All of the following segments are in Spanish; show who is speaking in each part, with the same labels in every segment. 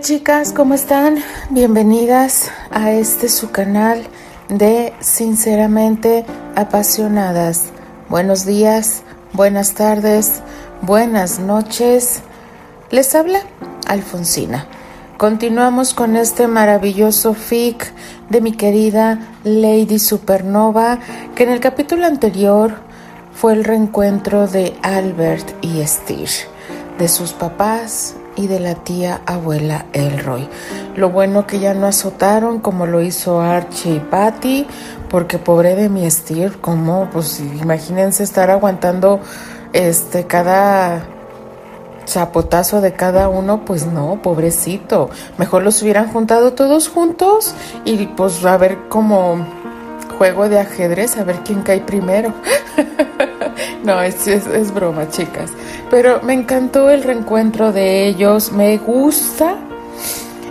Speaker 1: Chicas, ¿cómo están? Bienvenidas a este su canal de Sinceramente Apasionadas. Buenos días, buenas tardes, buenas noches. Les habla Alfonsina. Continuamos con este maravilloso fic de mi querida Lady Supernova, que en el capítulo anterior fue el reencuentro de Albert y Steve, de sus papás y de la tía abuela Elroy. Lo bueno que ya no azotaron como lo hizo Archie y Patty, porque pobre de mi Steve, como pues imagínense estar aguantando este cada chapotazo de cada uno, pues no, pobrecito. Mejor los hubieran juntado todos juntos y pues a ver como juego de ajedrez, a ver quién cae primero. no, es, es, broma, chicas. Pero me encantó el reencuentro de ellos, me gusta.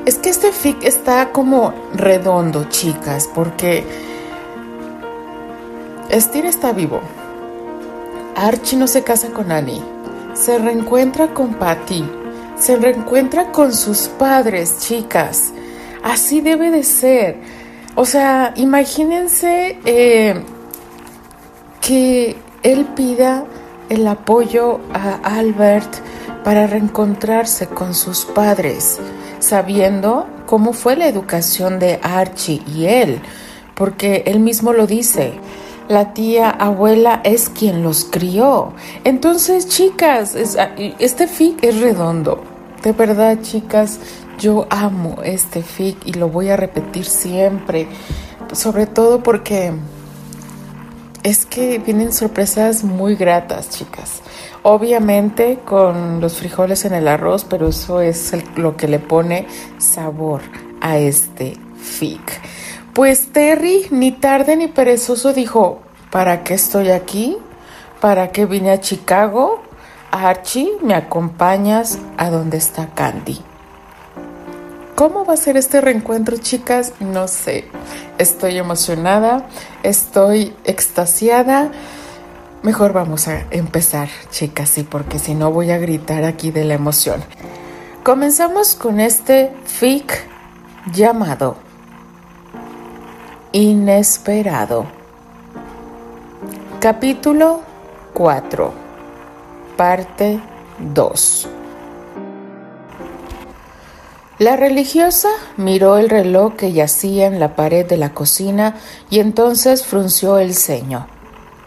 Speaker 1: Es que este fic está como redondo, chicas, porque Steve está vivo. Archie no se casa con Annie se reencuentra con Patty, se reencuentra con sus padres, chicas. Así debe de ser. O sea, imagínense eh, que él pida el apoyo a Albert para reencontrarse con sus padres, sabiendo cómo fue la educación de Archie y él, porque él mismo lo dice la tía abuela es quien los crió. Entonces, chicas, ah, este fic es redondo. De verdad, chicas, yo amo este fic y lo voy a repetir siempre. Sobre todo porque es que vienen sorpresas muy gratas, chicas. Obviamente con los frijoles en el arroz, pero eso es lo que le pone sabor a este fic. Pues Terry, ni tarde ni perezoso, dijo, ¿para qué estoy aquí? ¿Para qué vine a Chicago? Archie, ¿me acompañas a donde está Candy? ¿Cómo va a ser este reencuentro, chicas? No sé. Estoy emocionada, estoy extasiada. Mejor vamos a empezar, chicas, sí, porque si no voy a gritar aquí de la emoción. Comenzamos con este fic llamado Inesperado. Capítulo 4. Parte 2. La religiosa miró el reloj que yacía en la pared de la cocina y entonces frunció el ceño.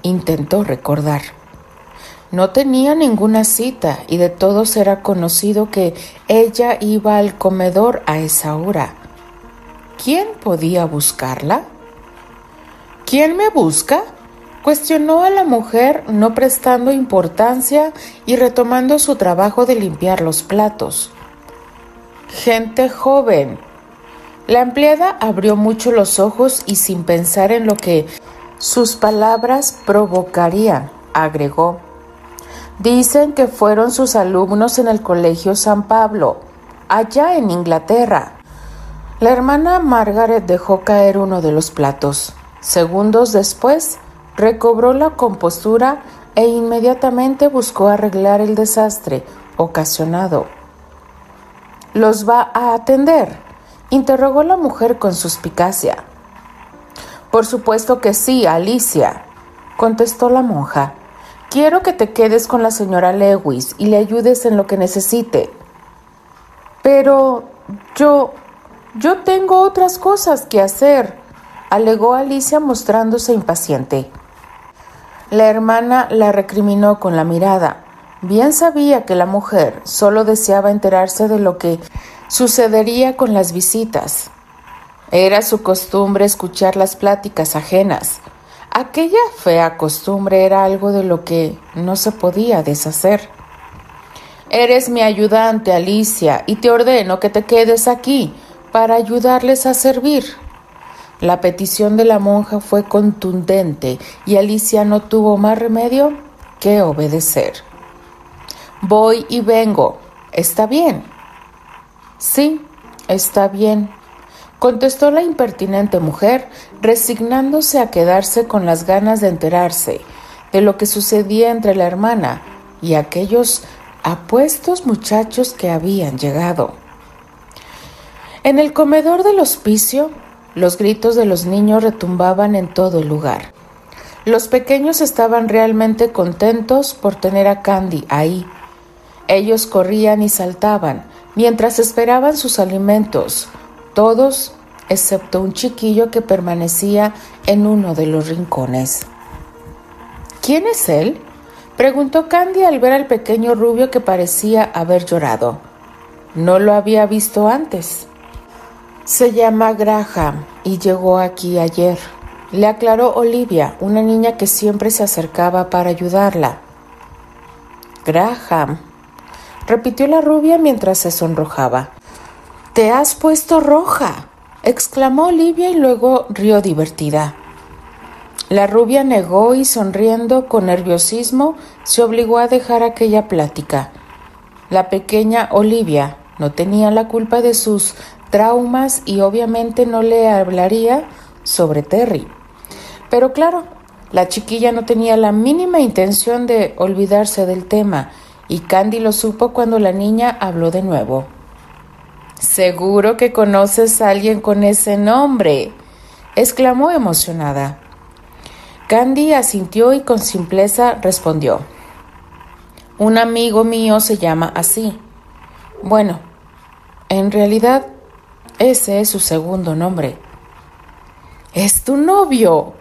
Speaker 1: Intentó recordar. No tenía ninguna cita y de todos era conocido que ella iba al comedor a esa hora. ¿Quién podía buscarla? ¿Quién me busca? Cuestionó a la mujer no prestando importancia y retomando su trabajo de limpiar los platos. Gente joven. La empleada abrió mucho los ojos y sin pensar en lo que sus palabras provocarían, agregó. Dicen que fueron sus alumnos en el Colegio San Pablo, allá en Inglaterra. La hermana Margaret dejó caer uno de los platos. Segundos después, recobró la compostura e inmediatamente buscó arreglar el desastre ocasionado. ¿Los va a atender? interrogó la mujer con suspicacia. Por supuesto que sí, Alicia, contestó la monja. Quiero que te quedes con la señora Lewis y le ayudes en lo que necesite. Pero yo... yo tengo otras cosas que hacer, alegó Alicia mostrándose impaciente. La hermana la recriminó con la mirada. Bien sabía que la mujer solo deseaba enterarse de lo que sucedería con las visitas. Era su costumbre escuchar las pláticas ajenas. Aquella fea costumbre era algo de lo que no se podía deshacer. Eres mi ayudante, Alicia, y te ordeno que te quedes aquí para ayudarles a servir. La petición de la monja fue contundente y Alicia no tuvo más remedio que obedecer. Voy y vengo. ¿Está bien? Sí, está bien, contestó la impertinente mujer, resignándose a quedarse con las ganas de enterarse de lo que sucedía entre la hermana y aquellos apuestos muchachos que habían llegado. En el comedor del hospicio, los gritos de los niños retumbaban en todo el lugar. Los pequeños estaban realmente contentos por tener a Candy ahí. Ellos corrían y saltaban mientras esperaban sus alimentos, todos excepto un chiquillo que permanecía en uno de los rincones. ¿Quién es él? preguntó Candy al ver al pequeño rubio que parecía haber llorado. No lo había visto antes. Se llama Graham y llegó aquí ayer, le aclaró Olivia, una niña que siempre se acercaba para ayudarla. Graham, repitió la rubia mientras se sonrojaba. Te has puesto roja, exclamó Olivia y luego rió divertida. La rubia negó y sonriendo con nerviosismo se obligó a dejar aquella plática. La pequeña Olivia no tenía la culpa de sus traumas y obviamente no le hablaría sobre Terry. Pero claro, la chiquilla no tenía la mínima intención de olvidarse del tema y Candy lo supo cuando la niña habló de nuevo. Seguro que conoces a alguien con ese nombre, exclamó emocionada. Candy asintió y con simpleza respondió. Un amigo mío se llama así. Bueno, en realidad ese es su segundo nombre. Es tu novio.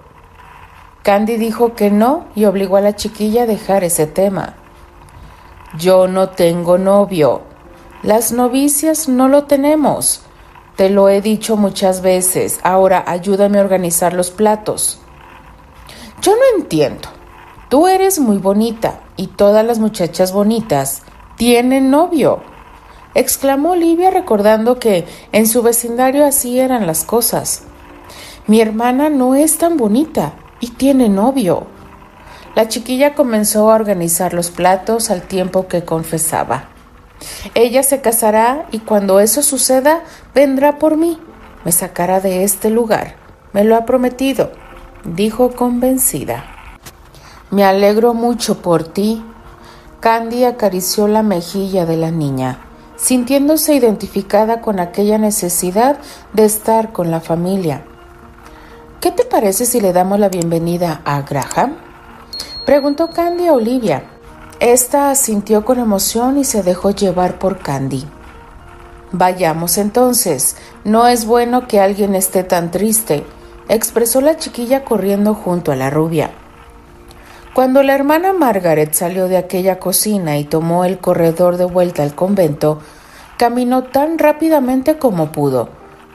Speaker 1: Candy dijo que no y obligó a la chiquilla a dejar ese tema. Yo no tengo novio. Las novicias no lo tenemos. Te lo he dicho muchas veces. Ahora ayúdame a organizar los platos. Yo no entiendo. Tú eres muy bonita y todas las muchachas bonitas tienen novio, exclamó Olivia recordando que en su vecindario así eran las cosas. Mi hermana no es tan bonita y tiene novio. La chiquilla comenzó a organizar los platos al tiempo que confesaba. Ella se casará y cuando eso suceda vendrá por mí. Me sacará de este lugar. Me lo ha prometido dijo convencida. Me alegro mucho por ti. Candy acarició la mejilla de la niña, sintiéndose identificada con aquella necesidad de estar con la familia. ¿Qué te parece si le damos la bienvenida a Graham? Preguntó Candy a Olivia. Esta asintió con emoción y se dejó llevar por Candy. Vayamos entonces. No es bueno que alguien esté tan triste expresó la chiquilla corriendo junto a la rubia. Cuando la hermana Margaret salió de aquella cocina y tomó el corredor de vuelta al convento, caminó tan rápidamente como pudo,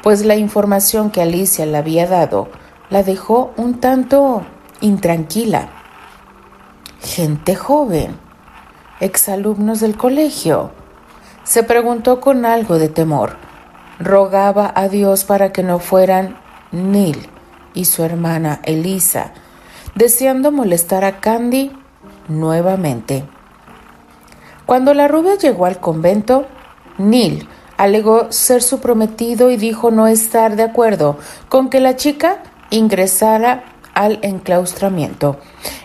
Speaker 1: pues la información que Alicia le había dado la dejó un tanto intranquila. Gente joven, exalumnos del colegio, se preguntó con algo de temor. Rogaba a Dios para que no fueran Neil y su hermana Elisa, deseando molestar a Candy nuevamente. Cuando la rubia llegó al convento, Neil alegó ser su prometido y dijo no estar de acuerdo con que la chica ingresara al enclaustramiento.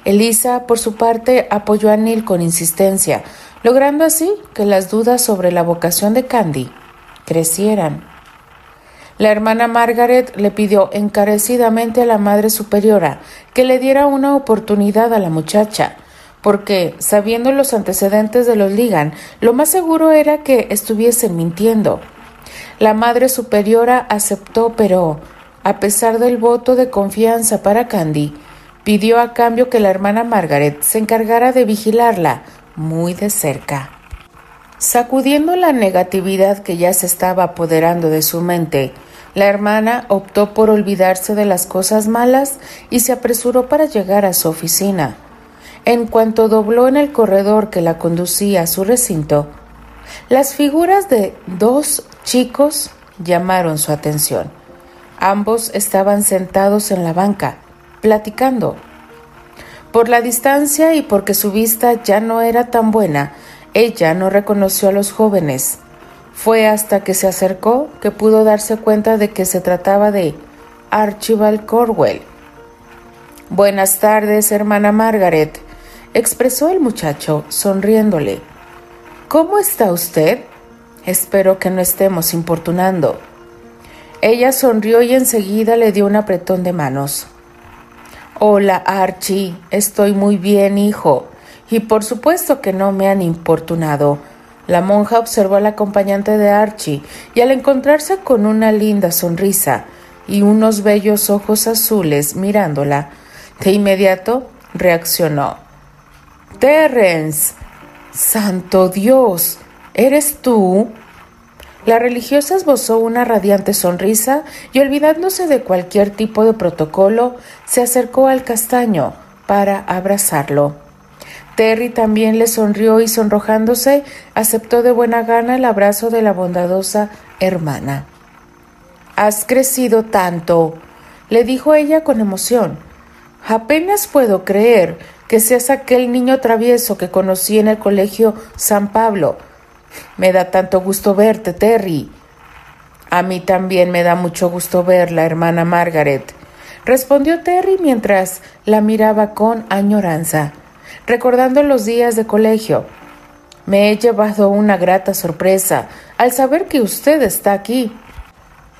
Speaker 1: Elisa, por su parte, apoyó a Neil con insistencia, logrando así que las dudas sobre la vocación de Candy crecieran. La hermana Margaret le pidió encarecidamente a la Madre Superiora que le diera una oportunidad a la muchacha, porque, sabiendo los antecedentes de los Ligan, lo más seguro era que estuviesen mintiendo. La Madre Superiora aceptó, pero, a pesar del voto de confianza para Candy, pidió a cambio que la hermana Margaret se encargara de vigilarla muy de cerca. Sacudiendo la negatividad que ya se estaba apoderando de su mente, la hermana optó por olvidarse de las cosas malas y se apresuró para llegar a su oficina. En cuanto dobló en el corredor que la conducía a su recinto, las figuras de dos chicos llamaron su atención. Ambos estaban sentados en la banca, platicando. Por la distancia y porque su vista ya no era tan buena, ella no reconoció a los jóvenes. Fue hasta que se acercó que pudo darse cuenta de que se trataba de Archibald Corwell. Buenas tardes, hermana Margaret, expresó el muchacho, sonriéndole. ¿Cómo está usted? Espero que no estemos importunando. Ella sonrió y enseguida le dio un apretón de manos. Hola, Archie. Estoy muy bien, hijo. Y por supuesto que no me han importunado. La monja observó al acompañante de Archie y al encontrarse con una linda sonrisa y unos bellos ojos azules mirándola, de inmediato reaccionó. Terence. Santo Dios. ¿Eres tú? La religiosa esbozó una radiante sonrisa y olvidándose de cualquier tipo de protocolo, se acercó al castaño para abrazarlo. Terry también le sonrió y sonrojándose aceptó de buena gana el abrazo de la bondadosa hermana. Has crecido tanto, le dijo ella con emoción. Apenas puedo creer que seas aquel niño travieso que conocí en el colegio San Pablo me da tanto gusto verte, Terry. A mí también me da mucho gusto verla, hermana Margaret, respondió Terry mientras la miraba con añoranza, recordando los días de colegio. Me he llevado una grata sorpresa al saber que usted está aquí.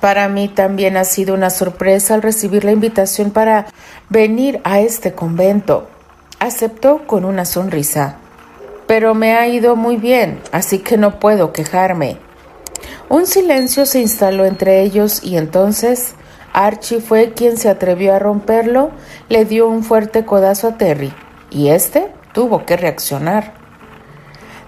Speaker 1: Para mí también ha sido una sorpresa al recibir la invitación para venir a este convento. Aceptó con una sonrisa pero me ha ido muy bien, así que no puedo quejarme. Un silencio se instaló entre ellos y entonces Archie fue quien se atrevió a romperlo, le dio un fuerte codazo a Terry, y éste tuvo que reaccionar.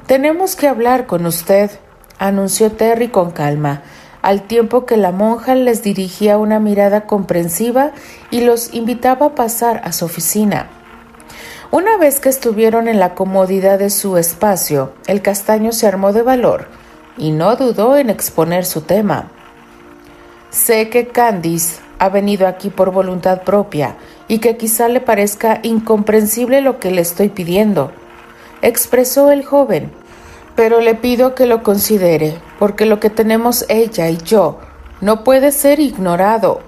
Speaker 1: Tenemos que hablar con usted, anunció Terry con calma, al tiempo que la monja les dirigía una mirada comprensiva y los invitaba a pasar a su oficina. Una vez que estuvieron en la comodidad de su espacio, el castaño se armó de valor y no dudó en exponer su tema. Sé que Candice ha venido aquí por voluntad propia y que quizá le parezca incomprensible lo que le estoy pidiendo, expresó el joven, pero le pido que lo considere, porque lo que tenemos ella y yo no puede ser ignorado,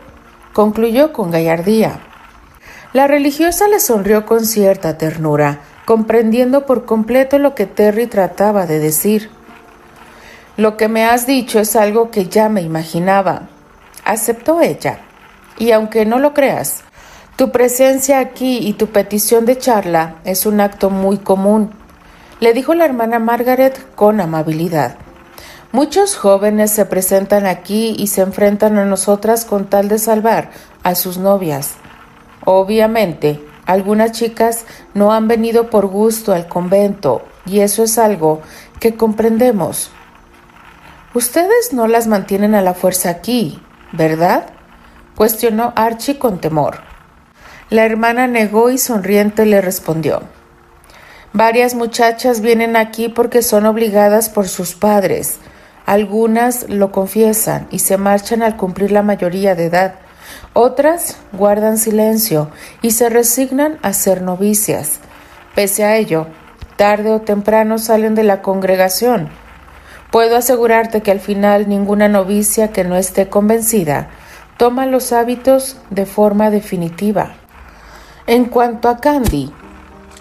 Speaker 1: concluyó con gallardía. La religiosa le sonrió con cierta ternura, comprendiendo por completo lo que Terry trataba de decir. Lo que me has dicho es algo que ya me imaginaba, aceptó ella. Y aunque no lo creas, tu presencia aquí y tu petición de charla es un acto muy común, le dijo la hermana Margaret con amabilidad. Muchos jóvenes se presentan aquí y se enfrentan a nosotras con tal de salvar a sus novias. Obviamente, algunas chicas no han venido por gusto al convento y eso es algo que comprendemos. Ustedes no las mantienen a la fuerza aquí, ¿verdad? cuestionó Archie con temor. La hermana negó y sonriente le respondió. Varias muchachas vienen aquí porque son obligadas por sus padres. Algunas lo confiesan y se marchan al cumplir la mayoría de edad. Otras guardan silencio y se resignan a ser novicias. Pese a ello, tarde o temprano salen de la congregación. Puedo asegurarte que al final ninguna novicia que no esté convencida toma los hábitos de forma definitiva. En cuanto a Candy,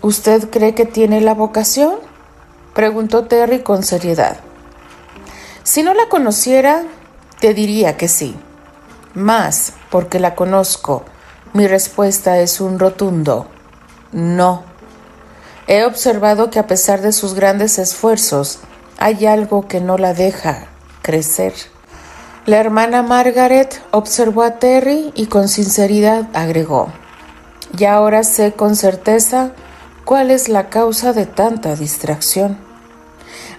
Speaker 1: ¿usted cree que tiene la vocación? preguntó Terry con seriedad. Si no la conociera, te diría que sí. Más, porque la conozco, mi respuesta es un rotundo no. He observado que a pesar de sus grandes esfuerzos, hay algo que no la deja crecer. La hermana Margaret observó a Terry y con sinceridad agregó, y ahora sé con certeza cuál es la causa de tanta distracción.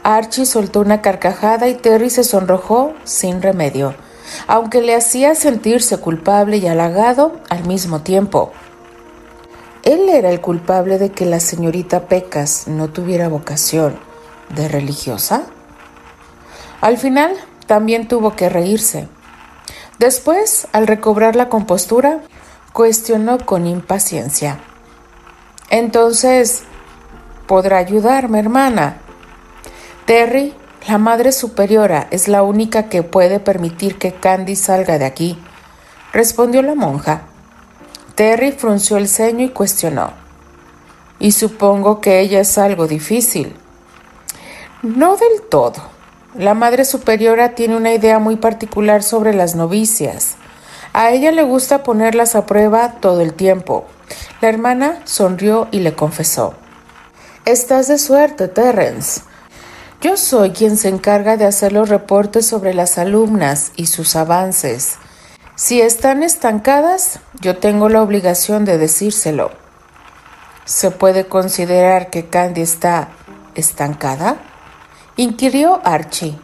Speaker 1: Archie soltó una carcajada y Terry se sonrojó sin remedio aunque le hacía sentirse culpable y halagado al mismo tiempo. Él era el culpable de que la señorita Pecas no tuviera vocación de religiosa. Al final también tuvo que reírse. Después, al recobrar la compostura, cuestionó con impaciencia. Entonces, ¿podrá ayudarme, hermana? Terry la Madre Superiora es la única que puede permitir que Candy salga de aquí, respondió la monja. Terry frunció el ceño y cuestionó. Y supongo que ella es algo difícil. No del todo. La Madre Superiora tiene una idea muy particular sobre las novicias. A ella le gusta ponerlas a prueba todo el tiempo. La hermana sonrió y le confesó. Estás de suerte, Terrence. Yo soy quien se encarga de hacer los reportes sobre las alumnas y sus avances. Si están estancadas, yo tengo la obligación de decírselo. ¿Se puede considerar que Candy está estancada? inquirió Archie.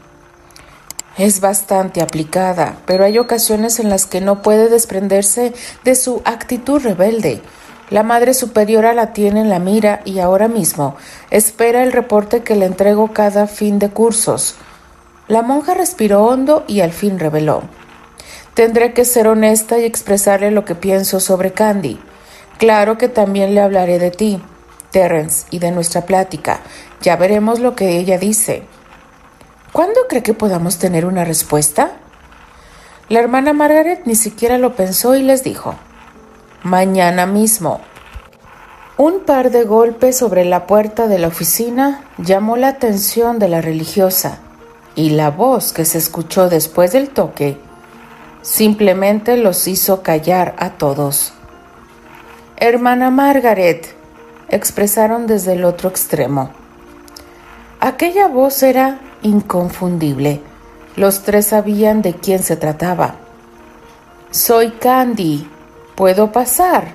Speaker 1: Es bastante aplicada, pero hay ocasiones en las que no puede desprenderse de su actitud rebelde. La Madre Superiora la tiene en la mira y ahora mismo espera el reporte que le entrego cada fin de cursos. La monja respiró hondo y al fin reveló. Tendré que ser honesta y expresarle lo que pienso sobre Candy. Claro que también le hablaré de ti, Terence, y de nuestra plática. Ya veremos lo que ella dice. ¿Cuándo cree que podamos tener una respuesta? La hermana Margaret ni siquiera lo pensó y les dijo, mañana mismo. Un par de golpes sobre la puerta de la oficina llamó la atención de la religiosa y la voz que se escuchó después del toque simplemente los hizo callar a todos. Hermana Margaret, expresaron desde el otro extremo. Aquella voz era inconfundible. Los tres sabían de quién se trataba. Soy Candy. ¿Puedo pasar?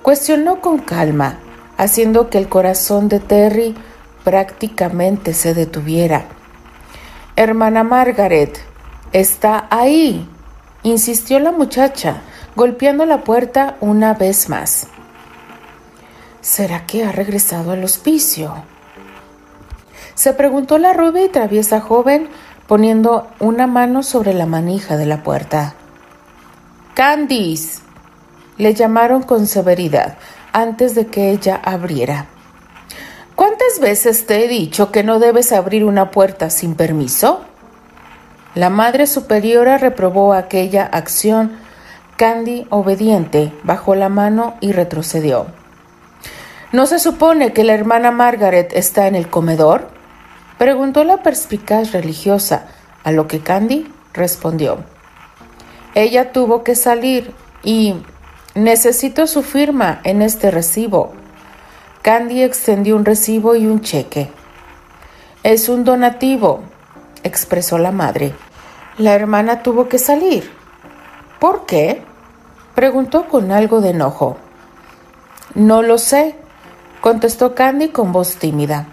Speaker 1: Cuestionó con calma, haciendo que el corazón de Terry prácticamente se detuviera. Hermana Margaret, está ahí, insistió la muchacha, golpeando la puerta una vez más. ¿Será que ha regresado al hospicio? Se preguntó la rubia y traviesa joven poniendo una mano sobre la manija de la puerta. Candice. Le llamaron con severidad antes de que ella abriera. ¿Cuántas veces te he dicho que no debes abrir una puerta sin permiso? La Madre Superiora reprobó aquella acción Candy, obediente, bajó la mano y retrocedió. ¿No se supone que la hermana Margaret está en el comedor? preguntó la perspicaz religiosa, a lo que Candy respondió. Ella tuvo que salir y necesito su firma en este recibo. Candy extendió un recibo y un cheque. Es un donativo, expresó la madre. La hermana tuvo que salir. ¿Por qué? preguntó con algo de enojo. No lo sé, contestó Candy con voz tímida.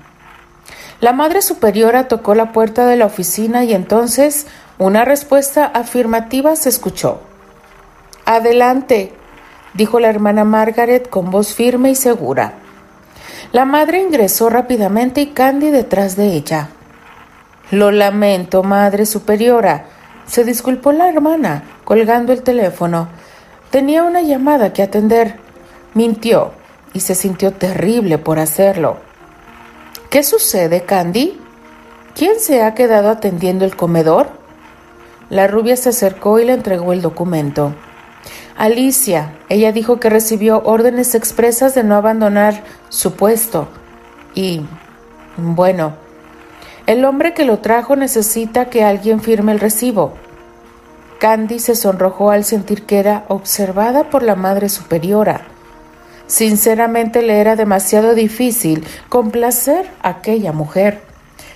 Speaker 1: La madre superiora tocó la puerta de la oficina y entonces una respuesta afirmativa se escuchó. Adelante, dijo la hermana Margaret con voz firme y segura. La madre ingresó rápidamente y Candy detrás de ella. Lo lamento, madre superiora, se disculpó la hermana, colgando el teléfono. Tenía una llamada que atender. Mintió y se sintió terrible por hacerlo. ¿Qué sucede, Candy? ¿Quién se ha quedado atendiendo el comedor? La rubia se acercó y le entregó el documento. Alicia, ella dijo que recibió órdenes expresas de no abandonar su puesto. Y, bueno, el hombre que lo trajo necesita que alguien firme el recibo. Candy se sonrojó al sentir que era observada por la Madre Superiora. Sinceramente le era demasiado difícil complacer a aquella mujer.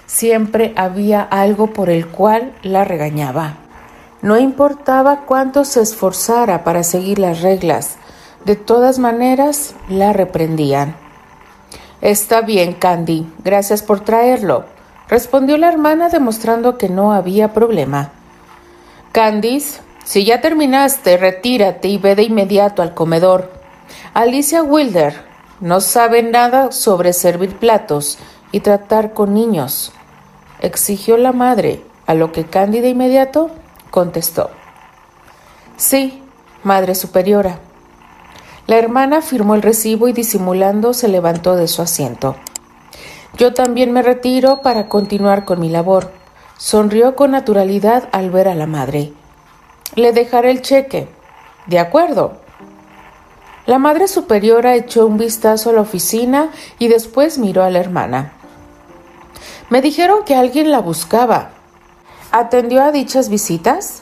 Speaker 1: Siempre había algo por el cual la regañaba. No importaba cuánto se esforzara para seguir las reglas, de todas maneras la reprendían. Está bien, Candy, gracias por traerlo respondió la hermana demostrando que no había problema. Candice, si ya terminaste, retírate y ve de inmediato al comedor. Alicia Wilder no sabe nada sobre servir platos y tratar con niños, exigió la madre, a lo que Candy de inmediato contestó. Sí, Madre Superiora. La hermana firmó el recibo y disimulando se levantó de su asiento. Yo también me retiro para continuar con mi labor. Sonrió con naturalidad al ver a la madre. Le dejaré el cheque. De acuerdo. La madre superiora echó un vistazo a la oficina y después miró a la hermana. Me dijeron que alguien la buscaba. ¿Atendió a dichas visitas?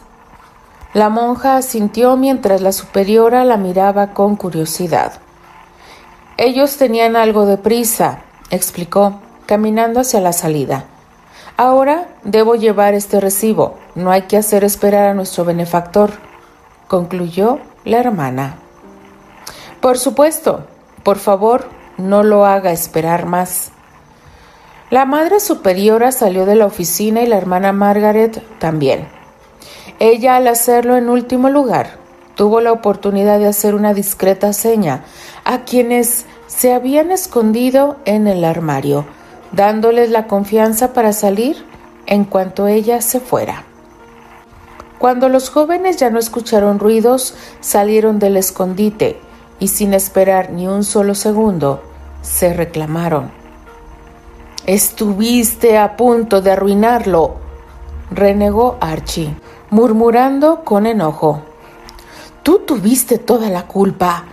Speaker 1: La monja asintió mientras la superiora la miraba con curiosidad. Ellos tenían algo de prisa, explicó, caminando hacia la salida. Ahora debo llevar este recibo. No hay que hacer esperar a nuestro benefactor, concluyó la hermana. Por supuesto, por favor, no lo haga esperar más. La madre superiora salió de la oficina y la hermana Margaret también. Ella, al hacerlo en último lugar, tuvo la oportunidad de hacer una discreta seña a quienes se habían escondido en el armario, dándoles la confianza para salir en cuanto ella se fuera. Cuando los jóvenes ya no escucharon ruidos, salieron del escondite y sin esperar ni un solo segundo, se reclamaron. Estuviste a punto de arruinarlo, renegó Archie murmurando con enojo. Tú tuviste toda la culpa.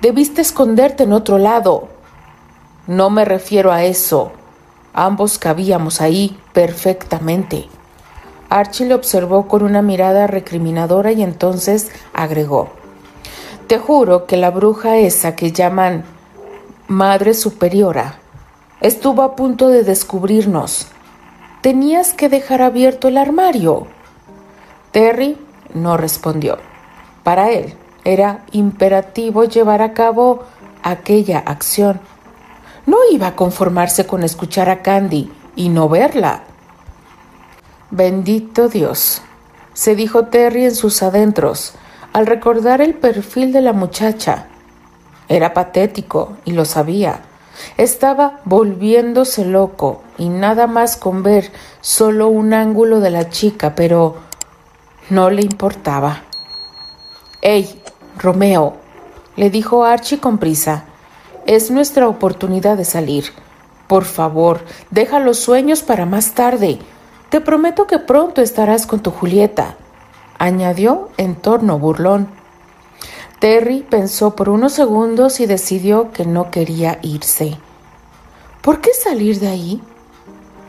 Speaker 1: Debiste esconderte en otro lado. No me refiero a eso. Ambos cabíamos ahí perfectamente. Archie le observó con una mirada recriminadora y entonces agregó Te juro que la bruja esa que llaman Madre Superiora estuvo a punto de descubrirnos. Tenías que dejar abierto el armario. Terry no respondió. Para él era imperativo llevar a cabo aquella acción. No iba a conformarse con escuchar a Candy y no verla. Bendito Dios, se dijo Terry en sus adentros al recordar el perfil de la muchacha. Era patético y lo sabía. Estaba volviéndose loco y nada más con ver solo un ángulo de la chica, pero no le importaba. ¡Ey, Romeo! le dijo Archie con prisa. Es nuestra oportunidad de salir. Por favor, deja los sueños para más tarde. Te prometo que pronto estarás con tu Julieta, añadió en torno burlón. Terry pensó por unos segundos y decidió que no quería irse. ¿Por qué salir de ahí?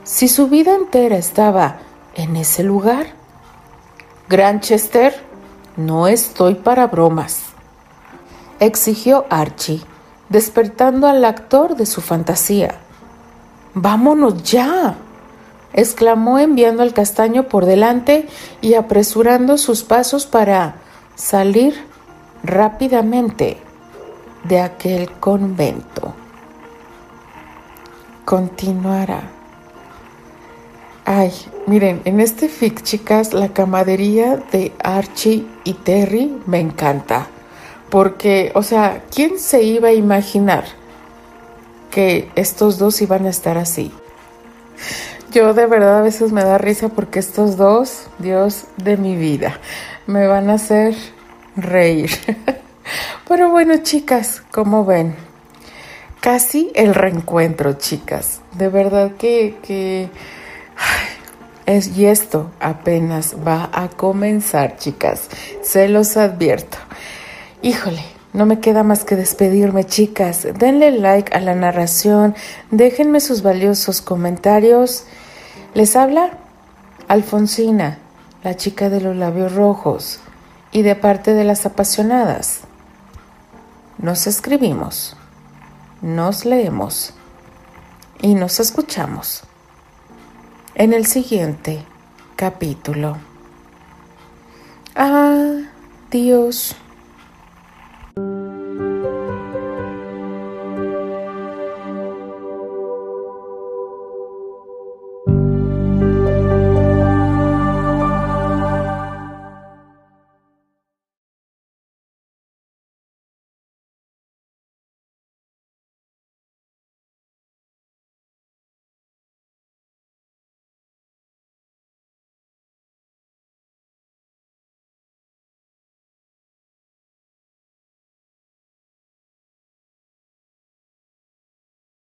Speaker 1: Si su vida entera estaba en ese lugar. Granchester, no estoy para bromas, exigió Archie, despertando al actor de su fantasía. Vámonos ya, exclamó enviando al castaño por delante y apresurando sus pasos para salir rápidamente de aquel convento. Continuará. Ay, miren, en este fic, chicas, la camadería de Archie y Terry me encanta. Porque, o sea, ¿quién se iba a imaginar que estos dos iban a estar así? Yo de verdad a veces me da risa porque estos dos, Dios de mi vida, me van a hacer reír. Pero bueno, chicas, como ven, casi el reencuentro, chicas. De verdad que, que es, y esto apenas va a comenzar, chicas. Se los advierto. Híjole, no me queda más que despedirme, chicas. Denle like a la narración, déjenme sus valiosos comentarios. Les habla Alfonsina, la chica de los labios rojos, y de parte de las apasionadas. Nos escribimos, nos leemos y nos escuchamos en el siguiente capítulo. Adiós.